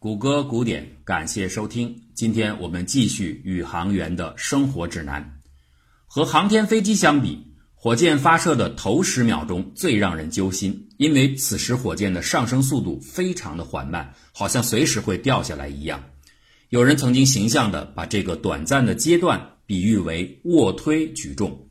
谷歌古典，感谢收听。今天我们继续宇航员的生活指南。和航天飞机相比，火箭发射的头十秒钟最让人揪心，因为此时火箭的上升速度非常的缓慢，好像随时会掉下来一样。有人曾经形象地把这个短暂的阶段比喻为卧推举重。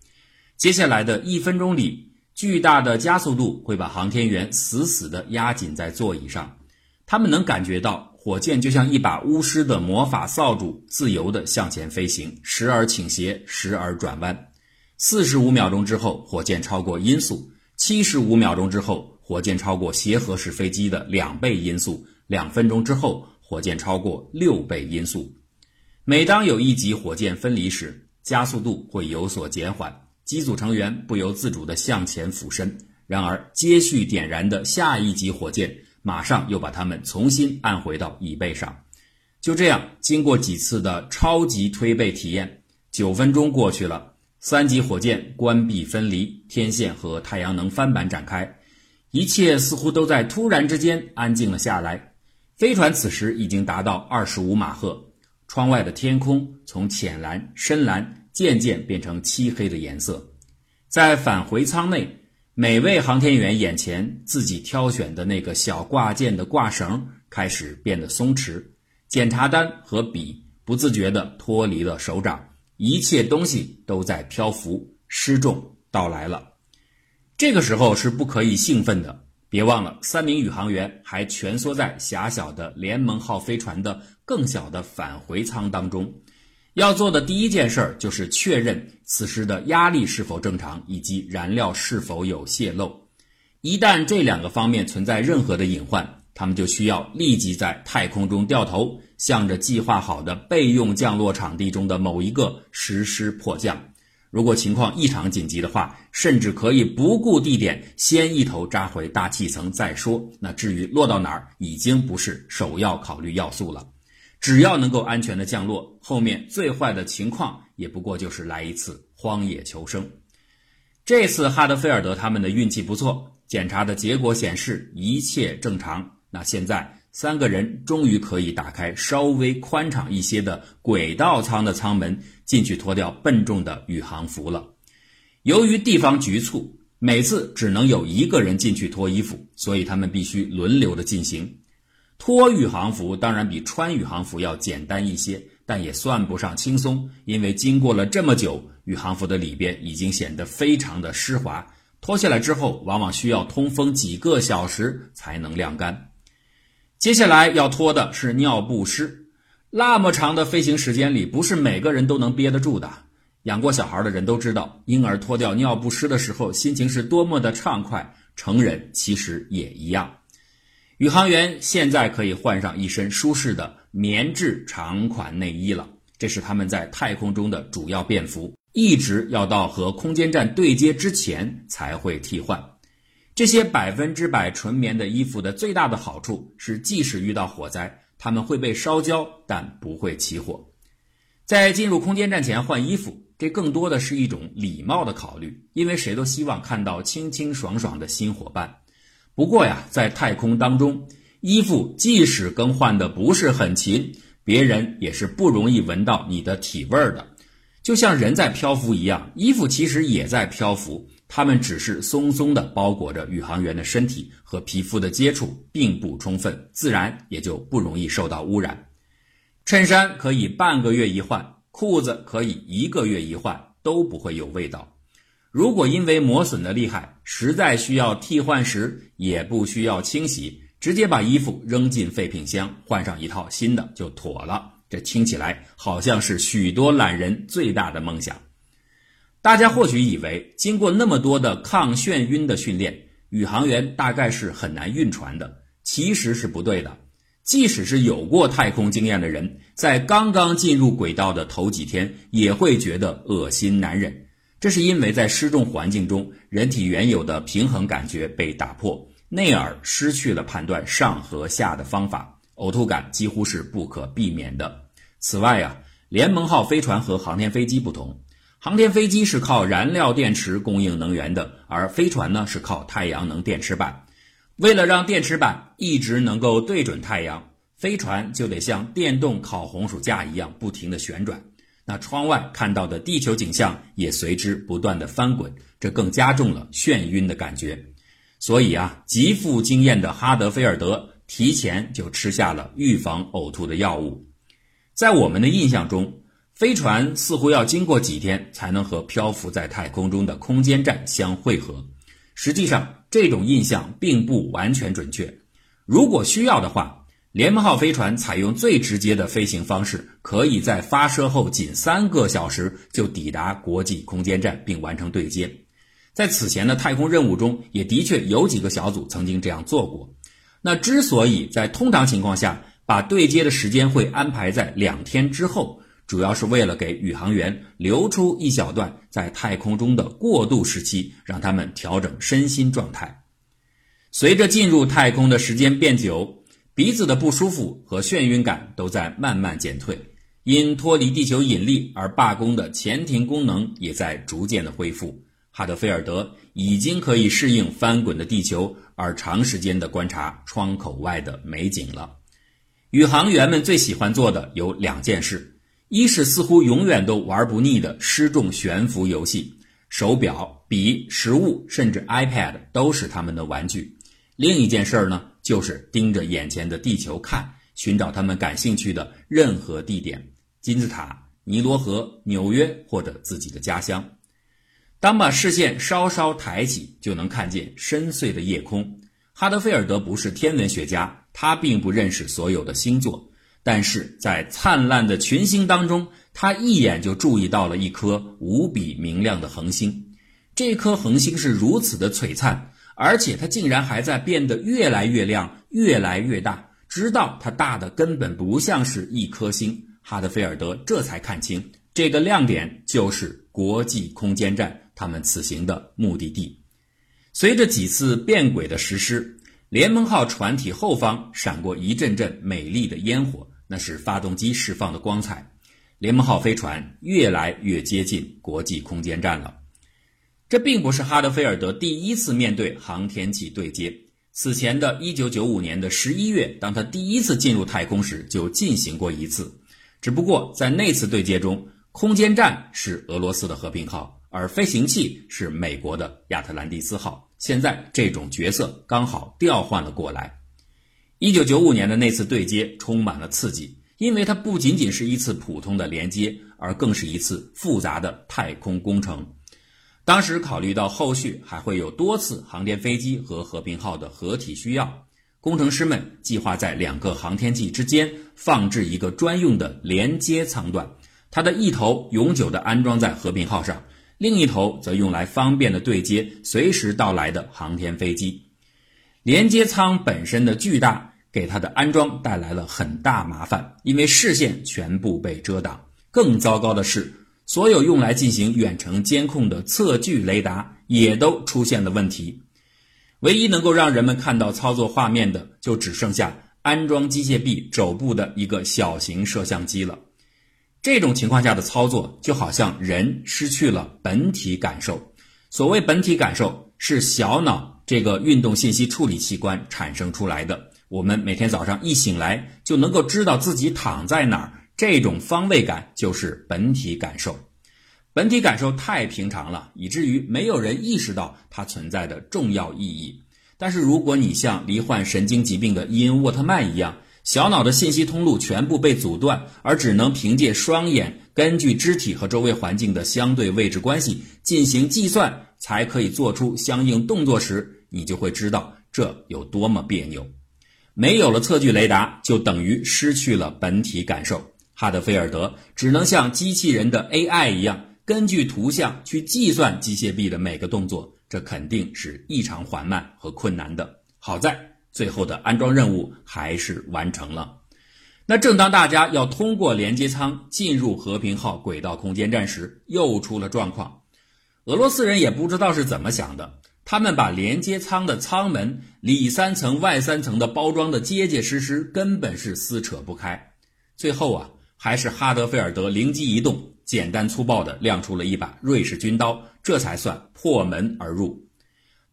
接下来的一分钟里，巨大的加速度会把航天员死死地压紧在座椅上，他们能感觉到。火箭就像一把巫师的魔法扫帚，自由地向前飞行，时而倾斜，时而转弯。四十五秒钟之后，火箭超过音速；七十五秒钟之后，火箭超过协和式飞机的两倍音速；两分钟之后，火箭超过六倍音速。每当有一级火箭分离时，加速度会有所减缓，机组成员不由自主地向前俯身。然而，接续点燃的下一级火箭。马上又把它们重新按回到椅背上，就这样，经过几次的超级推背体验，九分钟过去了，三级火箭关闭分离，天线和太阳能翻板展开，一切似乎都在突然之间安静了下来。飞船此时已经达到二十五马赫，窗外的天空从浅蓝、深蓝渐渐变成漆黑的颜色，在返回舱内。每位航天员眼前自己挑选的那个小挂件的挂绳开始变得松弛，检查单和笔不自觉地脱离了手掌，一切东西都在漂浮，失重到来了。这个时候是不可以兴奋的，别忘了，三名宇航员还蜷缩在狭小的联盟号飞船的更小的返回舱当中。要做的第一件事儿就是确认此时的压力是否正常，以及燃料是否有泄漏。一旦这两个方面存在任何的隐患，他们就需要立即在太空中掉头，向着计划好的备用降落场地中的某一个实施迫降。如果情况异常紧急的话，甚至可以不顾地点，先一头扎回大气层再说。那至于落到哪儿，已经不是首要考虑要素了。只要能够安全的降落，后面最坏的情况也不过就是来一次荒野求生。这次哈德菲尔德他们的运气不错，检查的结果显示一切正常。那现在三个人终于可以打开稍微宽敞一些的轨道舱的舱门，进去脱掉笨重的宇航服了。由于地方局促，每次只能有一个人进去脱衣服，所以他们必须轮流的进行。脱宇航服当然比穿宇航服要简单一些，但也算不上轻松，因为经过了这么久，宇航服的里边已经显得非常的湿滑。脱下来之后，往往需要通风几个小时才能晾干。接下来要脱的是尿不湿，那么长的飞行时间里，不是每个人都能憋得住的。养过小孩的人都知道，婴儿脱掉尿不湿的时候，心情是多么的畅快。成人其实也一样。宇航员现在可以换上一身舒适的棉质长款内衣了，这是他们在太空中的主要便服，一直要到和空间站对接之前才会替换。这些百分之百纯棉的衣服的最大的好处是，即使遇到火灾，它们会被烧焦，但不会起火。在进入空间站前换衣服，这更多的是一种礼貌的考虑，因为谁都希望看到清清爽爽的新伙伴。不过呀，在太空当中，衣服即使更换的不是很勤，别人也是不容易闻到你的体味的。就像人在漂浮一样，衣服其实也在漂浮，它们只是松松的包裹着宇航员的身体，和皮肤的接触并不充分，自然也就不容易受到污染。衬衫可以半个月一换，裤子可以一个月一换，都不会有味道。如果因为磨损的厉害，实在需要替换时，也不需要清洗，直接把衣服扔进废品箱，换上一套新的就妥了。这听起来好像是许多懒人最大的梦想。大家或许以为，经过那么多的抗眩晕的训练，宇航员大概是很难晕船的。其实是不对的。即使是有过太空经验的人，在刚刚进入轨道的头几天，也会觉得恶心难忍。这是因为在失重环境中，人体原有的平衡感觉被打破，内耳失去了判断上和下的方法，呕吐感几乎是不可避免的。此外啊，联盟号飞船和航天飞机不同，航天飞机是靠燃料电池供应能源的，而飞船呢是靠太阳能电池板。为了让电池板一直能够对准太阳，飞船就得像电动烤红薯架一样不停地旋转，那窗外看到的地球景象也随之不断的翻滚，这更加重了眩晕的感觉。所以啊，极富经验的哈德菲尔德提前就吃下了预防呕吐的药物。在我们的印象中，飞船似乎要经过几天才能和漂浮在太空中的空间站相会合。实际上，这种印象并不完全准确。如果需要的话，联盟号飞船采用最直接的飞行方式，可以在发射后仅三个小时就抵达国际空间站并完成对接。在此前的太空任务中，也的确有几个小组曾经这样做过。那之所以在通常情况下把对接的时间会安排在两天之后，主要是为了给宇航员留出一小段在太空中的过渡时期，让他们调整身心状态。随着进入太空的时间变久，鼻子的不舒服和眩晕感都在慢慢减退，因脱离地球引力而罢工的前庭功能也在逐渐的恢复。哈德菲尔德已经可以适应翻滚的地球，而长时间的观察窗口外的美景了。宇航员们最喜欢做的有两件事。一是似乎永远都玩不腻的失重悬浮游戏，手表、笔、食物，甚至 iPad 都是他们的玩具。另一件事儿呢，就是盯着眼前的地球看，寻找他们感兴趣的任何地点：金字塔、尼罗河、纽约或者自己的家乡。当把视线稍稍抬起，就能看见深邃的夜空。哈德菲尔德不是天文学家，他并不认识所有的星座。但是在灿烂的群星当中，他一眼就注意到了一颗无比明亮的恒星。这颗恒星是如此的璀璨，而且它竟然还在变得越来越亮、越来越大，直到它大的根本不像是一颗星。哈德菲尔德这才看清，这个亮点就是国际空间站，他们此行的目的地。随着几次变轨的实施。联盟号船体后方闪过一阵阵美丽的烟火，那是发动机释放的光彩。联盟号飞船越来越接近国际空间站了。这并不是哈德菲尔德第一次面对航天器对接，此前的一九九五年的十一月，当他第一次进入太空时就进行过一次。只不过在那次对接中，空间站是俄罗斯的和平号，而飞行器是美国的亚特兰蒂斯号。现在这种角色刚好调换了过来。一九九五年的那次对接充满了刺激，因为它不仅仅是一次普通的连接，而更是一次复杂的太空工程。当时考虑到后续还会有多次航天飞机和和平号的合体需要，工程师们计划在两个航天器之间放置一个专用的连接舱段，它的一头永久地安装在和平号上。另一头则用来方便的对接随时到来的航天飞机。连接舱本身的巨大，给它的安装带来了很大麻烦，因为视线全部被遮挡。更糟糕的是，所有用来进行远程监控的测距雷达也都出现了问题。唯一能够让人们看到操作画面的，就只剩下安装机械臂肘部的一个小型摄像机了。这种情况下的操作就好像人失去了本体感受。所谓本体感受，是小脑这个运动信息处理器官产生出来的。我们每天早上一醒来就能够知道自己躺在哪儿，这种方位感就是本体感受。本体感受太平常了，以至于没有人意识到它存在的重要意义。但是如果你像罹患神经疾病的伊恩·沃特曼一样，小脑的信息通路全部被阻断，而只能凭借双眼，根据肢体和周围环境的相对位置关系进行计算，才可以做出相应动作时，你就会知道这有多么别扭。没有了测距雷达，就等于失去了本体感受。哈德菲尔德只能像机器人的 AI 一样，根据图像去计算机械臂的每个动作，这肯定是异常缓慢和困难的。好在。最后的安装任务还是完成了。那正当大家要通过连接舱进入和平号轨道空间站时，又出了状况。俄罗斯人也不知道是怎么想的，他们把连接舱的舱门里三层外三层的包装的结结实实，根本是撕扯不开。最后啊，还是哈德菲尔德灵机一动，简单粗暴地亮出了一把瑞士军刀，这才算破门而入。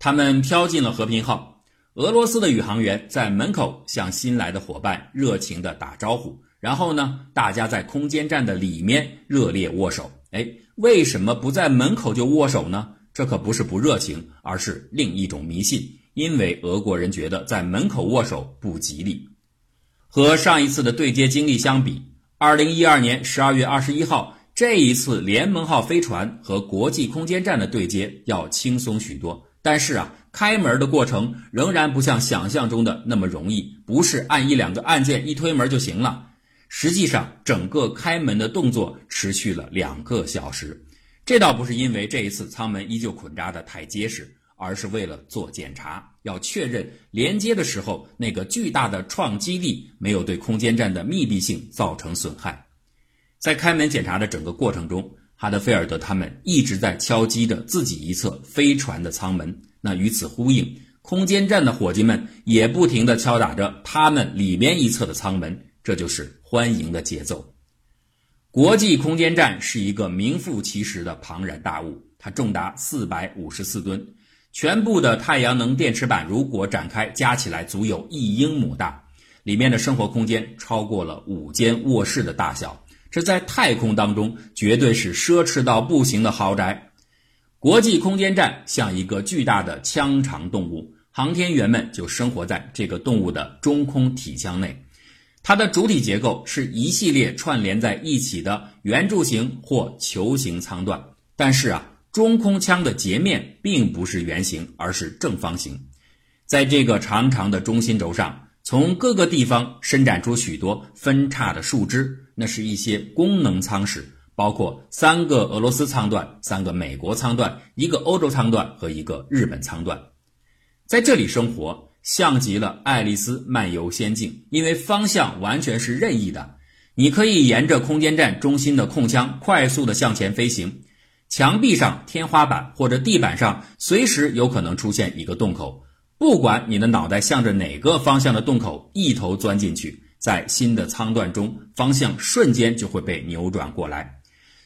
他们飘进了和平号。俄罗斯的宇航员在门口向新来的伙伴热情地打招呼，然后呢，大家在空间站的里面热烈握手。哎，为什么不在门口就握手呢？这可不是不热情，而是另一种迷信。因为俄国人觉得在门口握手不吉利。和上一次的对接经历相比，二零一二年十二月二十一号这一次联盟号飞船和国际空间站的对接要轻松许多。但是啊，开门的过程仍然不像想象中的那么容易，不是按一两个按键一推门就行了。实际上，整个开门的动作持续了两个小时。这倒不是因为这一次舱门依旧捆扎的太结实，而是为了做检查，要确认连接的时候那个巨大的创击力没有对空间站的密闭性造成损害。在开门检查的整个过程中，哈德菲尔德他们一直在敲击着自己一侧飞船的舱门，那与此呼应，空间站的伙计们也不停地敲打着他们里面一侧的舱门，这就是欢迎的节奏。国际空间站是一个名副其实的庞然大物，它重达四百五十四吨，全部的太阳能电池板如果展开，加起来足有一英亩大，里面的生活空间超过了五间卧室的大小。这在太空当中绝对是奢侈到不行的豪宅。国际空间站像一个巨大的腔肠动物，航天员们就生活在这个动物的中空体腔内。它的主体结构是一系列串联在一起的圆柱形或球形舱段。但是啊，中空腔的截面并不是圆形，而是正方形。在这个长长的中心轴上。从各个地方伸展出许多分叉的树枝，那是一些功能舱室，包括三个俄罗斯舱段、三个美国舱段、一个欧洲舱段和一个日本舱段。在这里生活，像极了爱丽丝漫游仙境，因为方向完全是任意的，你可以沿着空间站中心的空腔快速的向前飞行，墙壁上、天花板或者地板上随时有可能出现一个洞口。不管你的脑袋向着哪个方向的洞口一头钻进去，在新的舱段中，方向瞬间就会被扭转过来。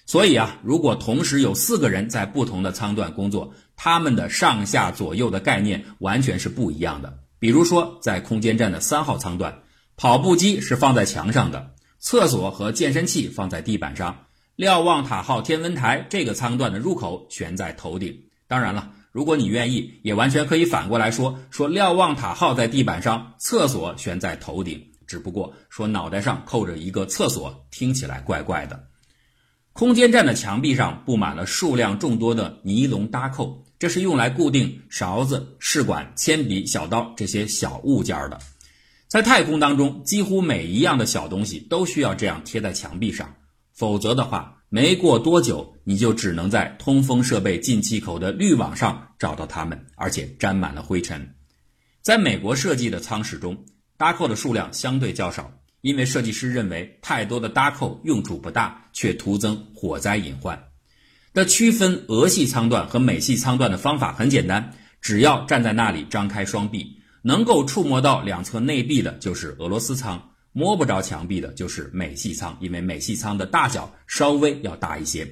所以啊，如果同时有四个人在不同的舱段工作，他们的上下左右的概念完全是不一样的。比如说，在空间站的三号舱段，跑步机是放在墙上的，厕所和健身器放在地板上，瞭望塔号天文台这个舱段的入口悬在头顶。当然了。如果你愿意，也完全可以反过来说：说瞭望塔号在地板上，厕所悬在头顶。只不过说脑袋上扣着一个厕所，听起来怪怪的。空间站的墙壁上布满了数量众多的尼龙搭扣，这是用来固定勺子、试管、铅笔、小刀这些小物件的。在太空当中，几乎每一样的小东西都需要这样贴在墙壁上，否则的话。没过多久，你就只能在通风设备进气口的滤网上找到它们，而且沾满了灰尘。在美国设计的舱室中，搭扣的数量相对较少，因为设计师认为太多的搭扣用处不大，却徒增火灾隐患。那区分俄系舱段和美系舱段的方法很简单，只要站在那里张开双臂，能够触摸到两侧内壁的就是俄罗斯舱。摸不着墙壁的就是美系舱，因为美系舱的大小稍微要大一些。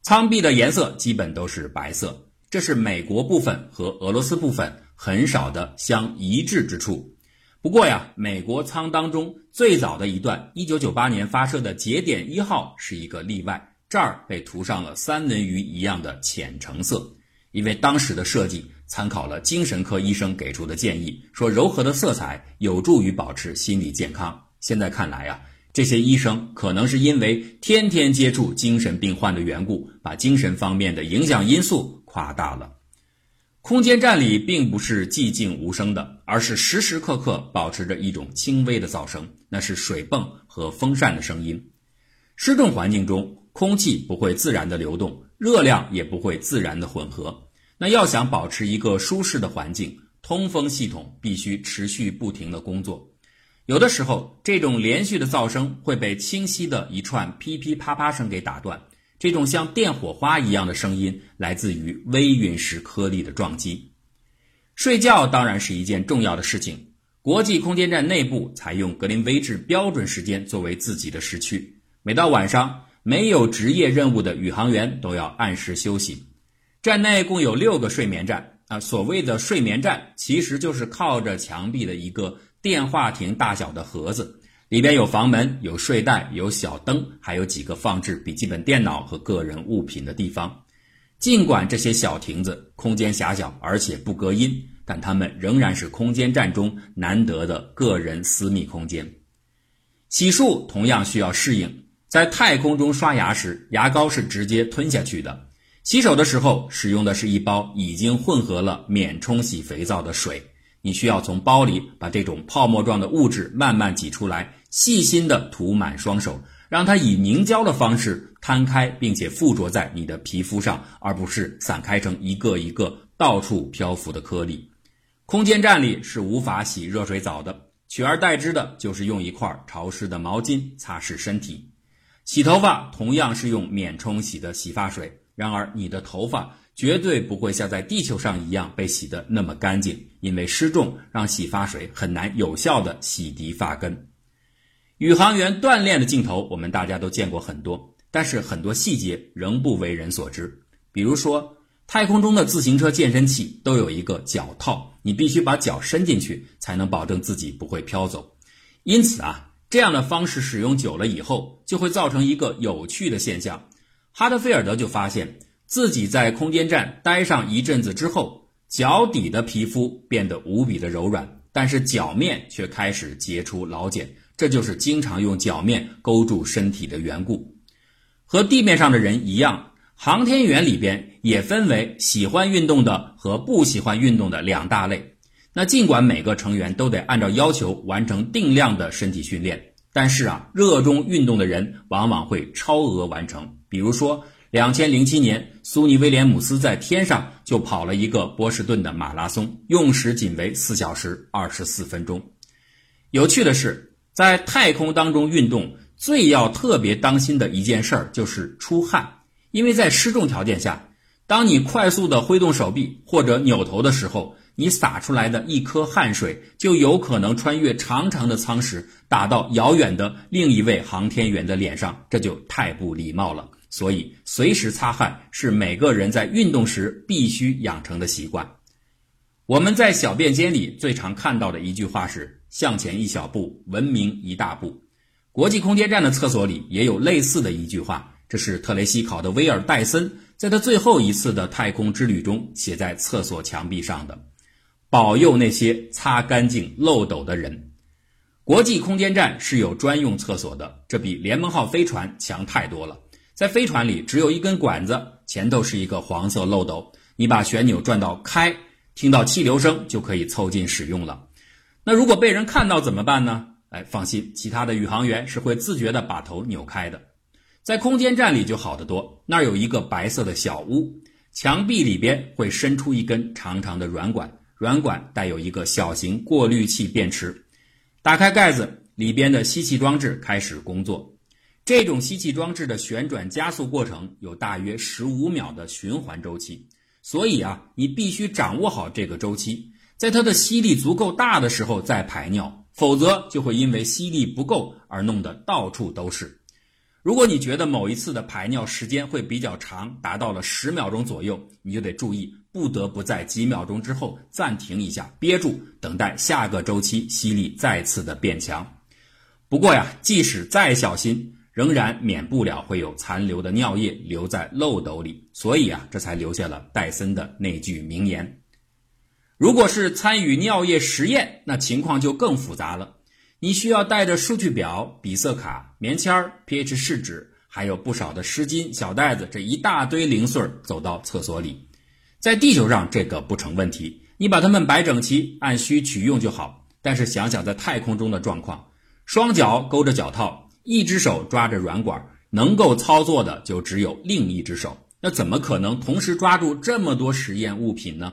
舱壁的颜色基本都是白色，这是美国部分和俄罗斯部分很少的相一致之处。不过呀，美国舱当中最早的一段1998年发射的节点一号是一个例外，这儿被涂上了三文鱼一样的浅橙色，因为当时的设计。参考了精神科医生给出的建议，说柔和的色彩有助于保持心理健康。现在看来啊，这些医生可能是因为天天接触精神病患的缘故，把精神方面的影响因素夸大了。空间站里并不是寂静无声的，而是时时刻刻保持着一种轻微的噪声，那是水泵和风扇的声音。失重环境中，空气不会自然的流动，热量也不会自然的混合。那要想保持一个舒适的环境，通风系统必须持续不停的工作。有的时候，这种连续的噪声会被清晰的一串噼噼啪啪声给打断。这种像电火花一样的声音来自于微陨石颗粒的撞击。睡觉当然是一件重要的事情。国际空间站内部采用格林威治标准时间作为自己的时区，每到晚上，没有职业任务的宇航员都要按时休息。站内共有六个睡眠站，啊，所谓的睡眠站其实就是靠着墙壁的一个电话亭大小的盒子，里边有房门、有睡袋、有小灯，还有几个放置笔记本电脑和个人物品的地方。尽管这些小亭子空间狭小，而且不隔音，但它们仍然是空间站中难得的个人私密空间。洗漱同样需要适应，在太空中刷牙时，牙膏是直接吞下去的；洗手的时候，使用的是一包已经混合了免冲洗肥皂的水。你需要从包里把这种泡沫状的物质慢慢挤出来，细心地涂满双手。让它以凝胶的方式摊开，并且附着在你的皮肤上，而不是散开成一个一个到处漂浮的颗粒。空间站里是无法洗热水澡的，取而代之的就是用一块潮湿的毛巾擦拭身体。洗头发同样是用免冲洗的洗发水，然而你的头发绝对不会像在地球上一样被洗得那么干净，因为失重让洗发水很难有效地洗涤发根。宇航员锻炼的镜头，我们大家都见过很多，但是很多细节仍不为人所知。比如说，太空中的自行车健身器都有一个脚套，你必须把脚伸进去，才能保证自己不会飘走。因此啊，这样的方式使用久了以后，就会造成一个有趣的现象。哈德菲尔德就发现自己在空间站待上一阵子之后，脚底的皮肤变得无比的柔软，但是脚面却开始结出老茧。这就是经常用脚面勾住身体的缘故。和地面上的人一样，航天员里边也分为喜欢运动的和不喜欢运动的两大类。那尽管每个成员都得按照要求完成定量的身体训练，但是啊，热衷运动的人往往会超额完成。比如说，两千零七年，苏尼威廉姆斯在天上就跑了一个波士顿的马拉松，用时仅为四小时二十四分钟。有趣的是。在太空当中运动，最要特别当心的一件事儿就是出汗，因为在失重条件下，当你快速的挥动手臂或者扭头的时候，你洒出来的一颗汗水就有可能穿越长长的舱室，打到遥远的另一位航天员的脸上，这就太不礼貌了。所以，随时擦汗是每个人在运动时必须养成的习惯。我们在小便间里最常看到的一句话是。向前一小步，文明一大步。国际空间站的厕所里也有类似的一句话，这是特雷西·考德威尔·戴森在他最后一次的太空之旅中写在厕所墙壁上的：“保佑那些擦干净漏斗的人。”国际空间站是有专用厕所的，这比联盟号飞船强太多了。在飞船里，只有一根管子，前头是一个黄色漏斗，你把旋钮转到开，听到气流声就可以凑近使用了。那如果被人看到怎么办呢？哎，放心，其他的宇航员是会自觉地把头扭开的。在空间站里就好得多，那儿有一个白色的小屋，墙壁里边会伸出一根长长的软管，软管带有一个小型过滤器便池。打开盖子，里边的吸气装置开始工作。这种吸气装置的旋转加速过程有大约十五秒的循环周期，所以啊，你必须掌握好这个周期。在它的吸力足够大的时候再排尿，否则就会因为吸力不够而弄得到处都是。如果你觉得某一次的排尿时间会比较长，达到了十秒钟左右，你就得注意，不得不在几秒钟之后暂停一下，憋住，等待下个周期吸力再次的变强。不过呀，即使再小心，仍然免不了会有残留的尿液留在漏斗里，所以啊，这才留下了戴森的那句名言。如果是参与尿液实验，那情况就更复杂了。你需要带着数据表、比色卡、棉签儿、pH 试纸，还有不少的湿巾、小袋子，这一大堆零碎走到厕所里。在地球上这个不成问题，你把它们摆整齐，按需取用就好。但是想想在太空中的状况，双脚勾着脚套，一只手抓着软管，能够操作的就只有另一只手，那怎么可能同时抓住这么多实验物品呢？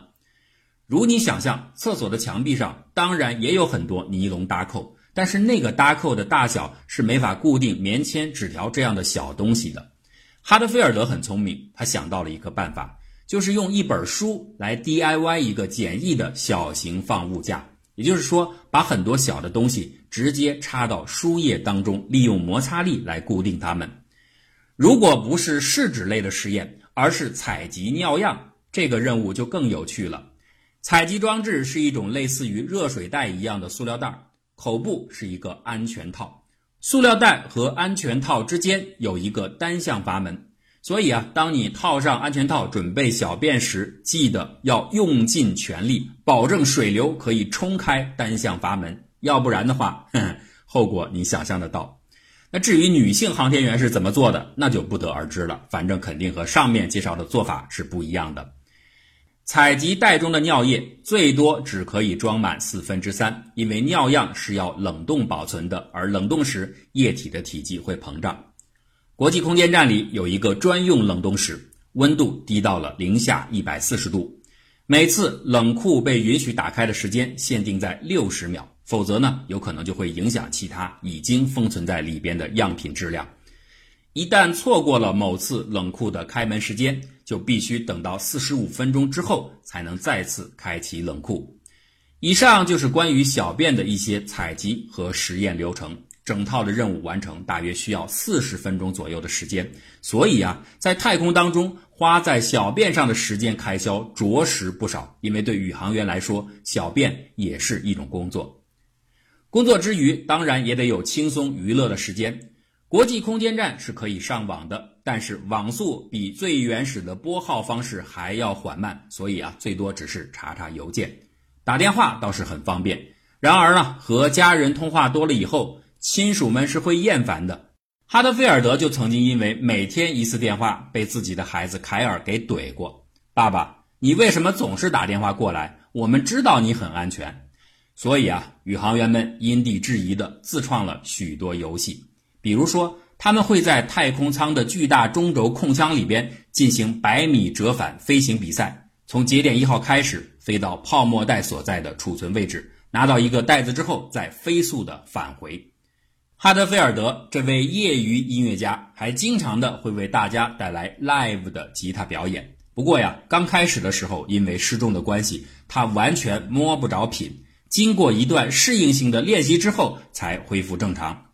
如你想象，厕所的墙壁上当然也有很多尼龙搭扣，但是那个搭扣的大小是没法固定棉签、纸条这样的小东西的。哈德菲尔德很聪明，他想到了一个办法，就是用一本书来 DIY 一个简易的小型放物架，也就是说，把很多小的东西直接插到书页当中，利用摩擦力来固定它们。如果不是试纸类的实验，而是采集尿样，这个任务就更有趣了。采集装置是一种类似于热水袋一样的塑料袋，口部是一个安全套，塑料袋和安全套之间有一个单向阀门。所以啊，当你套上安全套准备小便时，记得要用尽全力，保证水流可以冲开单向阀门，要不然的话，后果你想象得到。那至于女性航天员是怎么做的，那就不得而知了。反正肯定和上面介绍的做法是不一样的。采集袋中的尿液最多只可以装满四分之三，因为尿样是要冷冻保存的，而冷冻时液体的体积会膨胀。国际空间站里有一个专用冷冻室，温度低到了零下一百四十度。每次冷库被允许打开的时间限定在六十秒，否则呢，有可能就会影响其他已经封存在里边的样品质量。一旦错过了某次冷库的开门时间，就必须等到四十五分钟之后才能再次开启冷库。以上就是关于小便的一些采集和实验流程。整套的任务完成大约需要四十分钟左右的时间，所以啊，在太空当中花在小便上的时间开销着实不少。因为对宇航员来说，小便也是一种工作。工作之余，当然也得有轻松娱乐的时间。国际空间站是可以上网的，但是网速比最原始的拨号方式还要缓慢，所以啊，最多只是查查邮件，打电话倒是很方便。然而呢，和家人通话多了以后。亲属们是会厌烦的。哈德菲尔德就曾经因为每天一次电话被自己的孩子凯尔给怼过：“爸爸，你为什么总是打电话过来？我们知道你很安全。”所以啊，宇航员们因地制宜的自创了许多游戏，比如说，他们会在太空舱的巨大中轴空腔里边进行百米折返飞行比赛，从节点一号开始飞到泡沫袋所在的储存位置，拿到一个袋子之后，再飞速地返回。哈德菲尔德这位业余音乐家还经常的会为大家带来 live 的吉他表演。不过呀，刚开始的时候因为失重的关系，他完全摸不着品。经过一段适应性的练习之后，才恢复正常。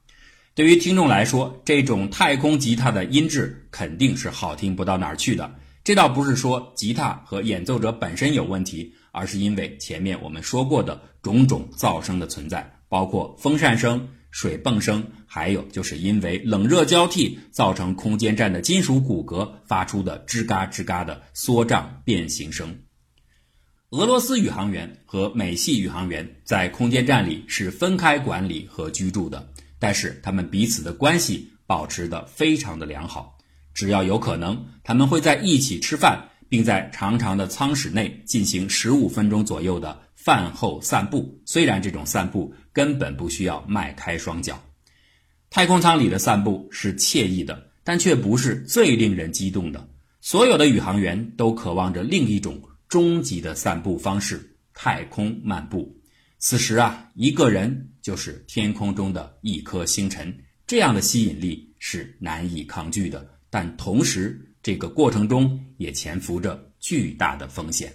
对于听众来说，这种太空吉他的音质肯定是好听不到哪儿去的。这倒不是说吉他和演奏者本身有问题，而是因为前面我们说过的种种噪声的存在，包括风扇声。水泵声，还有就是因为冷热交替造成空间站的金属骨骼发出的吱嘎吱嘎的缩胀变形声。俄罗斯宇航员和美系宇航员在空间站里是分开管理和居住的，但是他们彼此的关系保持得非常的良好。只要有可能，他们会在一起吃饭，并在长长的舱室内进行十五分钟左右的饭后散步。虽然这种散步。根本不需要迈开双脚，太空舱里的散步是惬意的，但却不是最令人激动的。所有的宇航员都渴望着另一种终极的散步方式——太空漫步。此时啊，一个人就是天空中的一颗星辰，这样的吸引力是难以抗拒的。但同时，这个过程中也潜伏着巨大的风险。